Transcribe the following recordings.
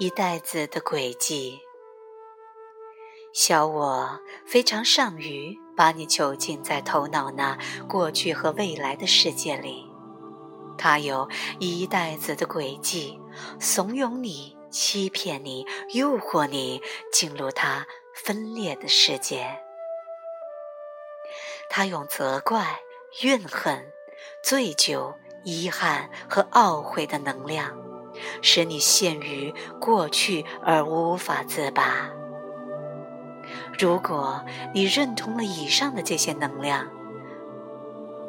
一代子的轨迹，小我非常善于把你囚禁在头脑那过去和未来的世界里。它有一袋子的轨迹，怂恿你、欺骗你、诱惑你进入它分裂的世界。它用责怪、怨恨、醉酒、遗憾和懊悔的能量。使你陷于过去而无法自拔。如果你认同了以上的这些能量，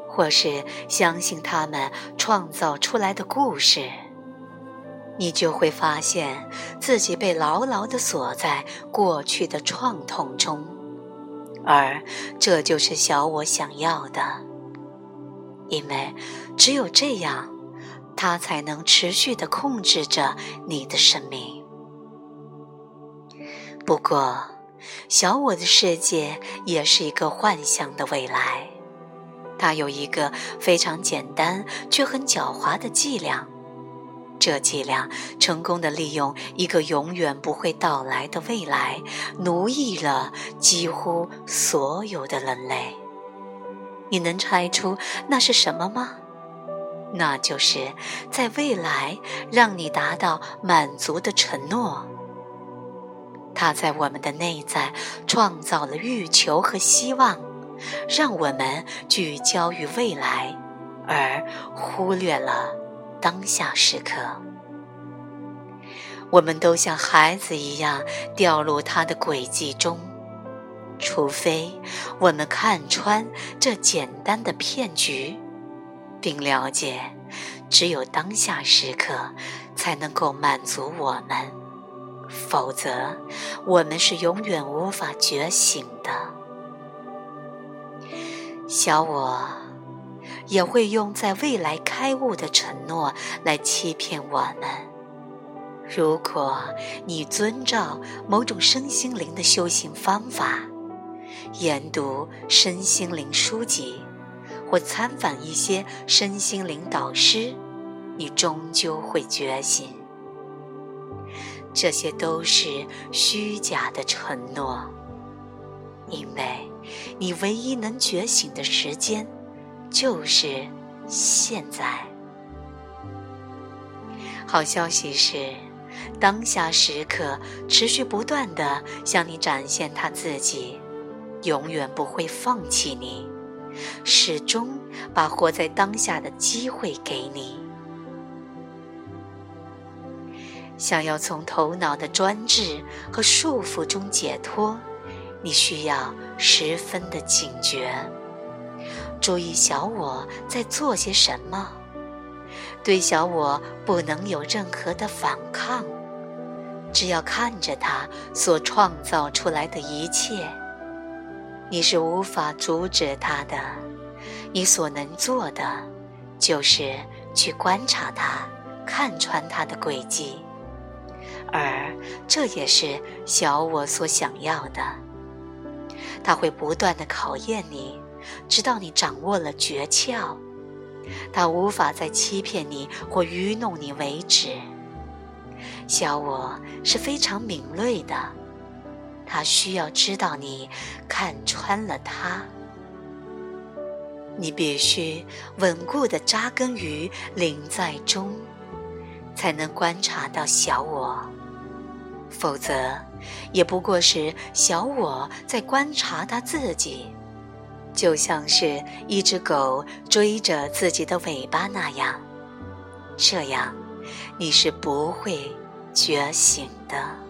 或是相信他们创造出来的故事，你就会发现自己被牢牢地锁在过去的创痛中，而这就是小我想要的，因为只有这样。它才能持续地控制着你的生命。不过，小我的世界也是一个幻想的未来。它有一个非常简单却很狡猾的伎俩，这伎俩成功的利用一个永远不会到来的未来，奴役了几乎所有的人类。你能猜出那是什么吗？那就是在未来让你达到满足的承诺。他在我们的内在创造了欲求和希望，让我们聚焦于未来，而忽略了当下时刻。我们都像孩子一样掉入他的轨迹中，除非我们看穿这简单的骗局。并了解，只有当下时刻才能够满足我们，否则我们是永远无法觉醒的。小我也会用在未来开悟的承诺来欺骗我们。如果你遵照某种身心灵的修行方法，研读身心灵书籍。或参访一些身心灵导师，你终究会觉醒。这些都是虚假的承诺，因为你唯一能觉醒的时间就是现在。好消息是，当下时刻持续不断的向你展现他自己，永远不会放弃你。始终把活在当下的机会给你。想要从头脑的专制和束缚中解脱，你需要十分的警觉，注意小我在做些什么，对小我不能有任何的反抗，只要看着他所创造出来的一切。你是无法阻止他的，你所能做的，就是去观察他，看穿他的轨迹，而这也是小我所想要的。他会不断的考验你，直到你掌握了诀窍，他无法再欺骗你或愚弄你为止。小我是非常敏锐的。他需要知道你看穿了他，你必须稳固的扎根于灵在中，才能观察到小我，否则也不过是小我在观察他自己，就像是一只狗追着自己的尾巴那样，这样你是不会觉醒的。